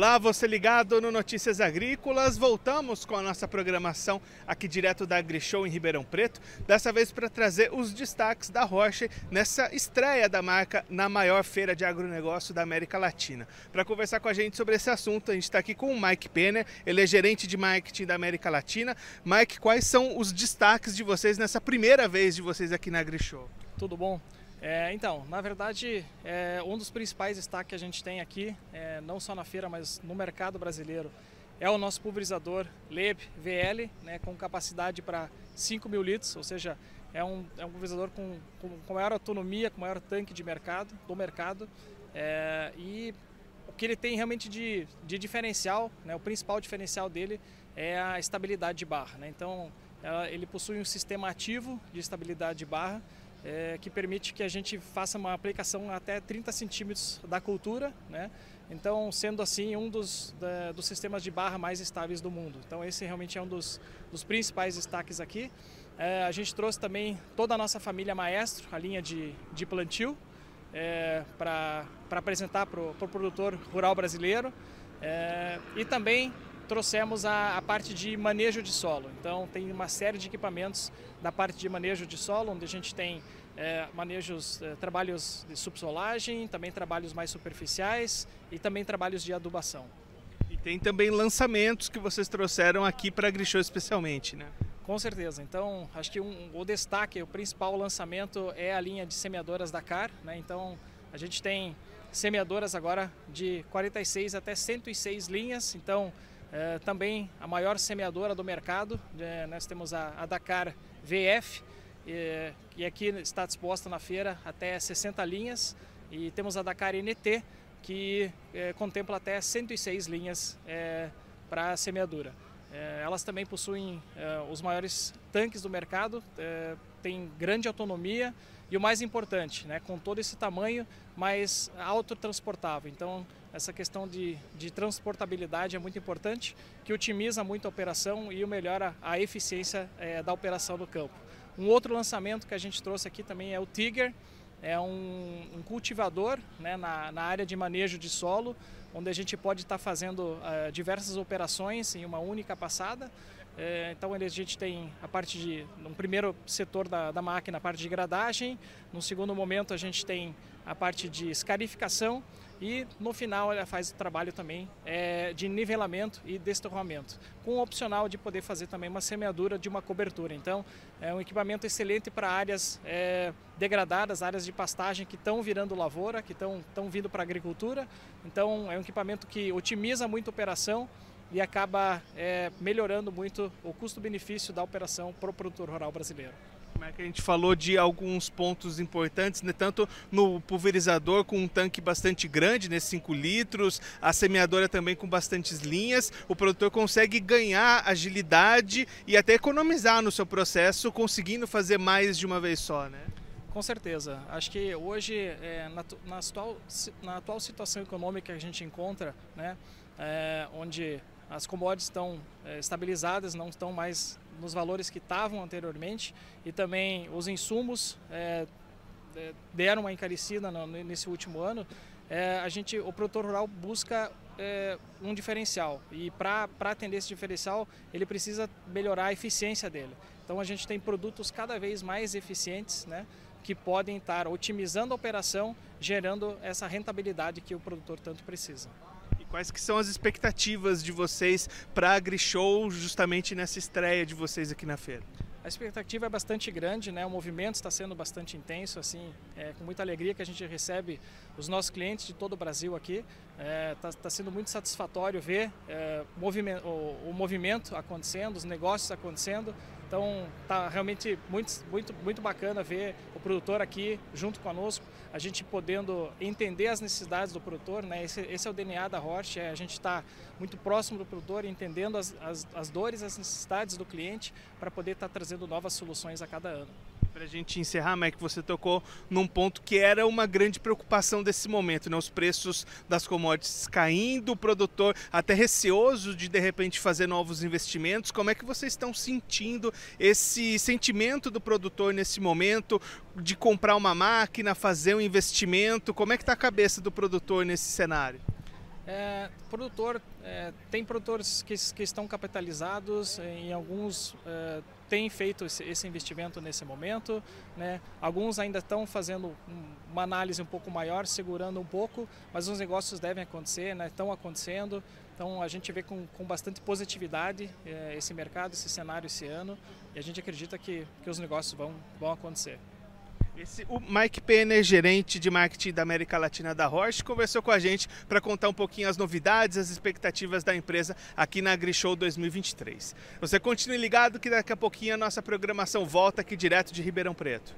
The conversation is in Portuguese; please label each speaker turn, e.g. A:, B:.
A: Olá, você ligado no Notícias Agrícolas. Voltamos com a nossa programação aqui direto da AgriShow em Ribeirão Preto. Dessa vez para trazer os destaques da Roche nessa estreia da marca na maior feira de agronegócio da América Latina. Para conversar com a gente sobre esse assunto, a gente está aqui com o Mike Penner, ele é gerente de marketing da América Latina. Mike, quais são os destaques de vocês nessa primeira vez de vocês aqui na AgriShow?
B: Tudo bom? É, então, na verdade, é, um dos principais destaques que a gente tem aqui, é, não só na feira, mas no mercado brasileiro, é o nosso pulverizador LEB VL, né, com capacidade para 5 mil litros, ou seja, é um, é um pulverizador com, com, com, maior autonomia, com maior tanque de mercado, do mercado. É, e o que ele tem realmente de, de diferencial, né, o principal diferencial dele é a estabilidade de barra. Né? Então, ele possui um sistema ativo de estabilidade de barra, é, que permite que a gente faça uma aplicação até 30 centímetros da cultura, né? Então, sendo assim, um dos, da, dos sistemas de barra mais estáveis do mundo. Então, esse realmente é um dos, dos principais destaques aqui. É, a gente trouxe também toda a nossa família Maestro, a linha de, de plantio, é, para apresentar para o pro produtor rural brasileiro. É, e também trouxemos a, a, parte de manejo de solo. Então, tem uma série de equipamentos da parte de manejo de solo, onde a gente tem é, manejos, é, trabalhos de subsolagem, também trabalhos mais superficiais e também trabalhos de adubação.
A: E tem também lançamentos que vocês trouxeram aqui para a Grishow especialmente, né?
B: Com certeza. Então, acho que um, o destaque, o principal lançamento é a linha de semeadoras Dakar. Né? Então, a gente tem semeadoras agora de 46 até 106 linhas. Então, é, também a maior semeadora do mercado, é, nós temos a, a Dakar VF, e, e, aqui está disposta na feira até 60 linhas, e temos a Dakar NT, que é, contempla até 106 linhas é, para semeadura. É, elas também possuem é, os maiores tanques do mercado, têm grande autonomia e o mais importante, né, com todo esse tamanho, mas autotransportável. Então, essa questão de, de transportabilidade é muito importante, que otimiza muito a operação e melhora a eficiência é, da operação no campo. Um outro lançamento que a gente trouxe aqui também é o Tiger, é um, um cultivador né, na, na, área de manejo de solo, onde a gente pode estar fazendo uh, diversas operações em uma única passada. É, então a gente tem a parte de, no primeiro setor da, da máquina, a parte de gradagem, no segundo momento a gente tem a parte de escarificação e no final ela faz o trabalho também é, de nivelamento e destorramento, com o opcional de poder fazer também uma semeadura de uma cobertura. Então é um equipamento excelente para áreas é, degradadas, áreas de pastagem que estão virando lavoura, que estão vindo para a agricultura. Então é um equipamento que otimiza muito a operação e acaba é, melhorando muito o custo-benefício da operação para o produtor rural brasileiro.
A: Como é que a gente falou de alguns pontos importantes, né? tanto no pulverizador com um tanque bastante grande, né? 5 litros, a semeadora também com bastantes linhas, o produtor consegue ganhar agilidade e até economizar no seu processo, conseguindo fazer mais de uma vez só, né?
B: Com certeza. Acho que hoje, é, na, na, atual, na atual situação econômica que a gente encontra, né, é, onde as commodities estão é, estabilizadas, não estão mais nos valores que estavam anteriormente e também os insumos é, deram uma encarecida no, nesse último ano. A gente, o produtor rural busca um diferencial e para atender esse diferencial ele precisa melhorar a eficiência dele. Então a gente tem produtos cada vez mais eficientes, né, que podem estar otimizando a operação, gerando essa rentabilidade que o produtor tanto precisa.
A: Quais que são as expectativas de vocês para a AgriShow justamente nessa estreia de vocês aqui na feira?
B: A expectativa é bastante grande, né? O movimento está sendo bastante intenso, assim, é com muita alegria que a gente recebe os nossos clientes de todo o Brasil aqui. Está é, tá, tá sendo muito satisfatório ver é, o, o movimento acontecendo, os negócios acontecendo. Então tá realmente muito, muito, muito bacana ver o produtor aqui junto conosco, a gente podendo entender as necessidades do produtor, né? Esse, esse é o DNA da Roche, é a gente está muito próximo do produtor, entendendo as, as, as dores, as necessidades do cliente para poder estar tá trazendo novas soluções a cada ano.
A: Para a gente encerrar, Mac, você tocou num ponto que era uma grande preocupação desse momento, né? Os preços das commodities caindo, o produtor até receoso de de repente fazer novos investimentos. Como é que vocês estão sentindo esse sentimento do produtor nesse momento de comprar uma máquina, fazer um investimento? Como é que está a cabeça do produtor nesse cenário?
B: É, produtor, é, tem produtores que, que, estão capitalizados, em alguns é, têm feito esse, investimento nesse momento, né? alguns ainda estão fazendo uma análise um pouco maior, segurando um pouco, mas os negócios devem acontecer, né? estão acontecendo, então a gente vê com, com bastante positividade é, esse mercado, esse cenário esse ano, e a gente acredita que, que os negócios vão, vão acontecer.
A: Esse, o Mike Penner, gerente de marketing da América Latina da Roche, conversou com a gente para contar um pouquinho as novidades, as expectativas da empresa aqui na AgriShow 2023. Você continue ligado que daqui a pouquinho a nossa programação volta aqui direto de Ribeirão Preto.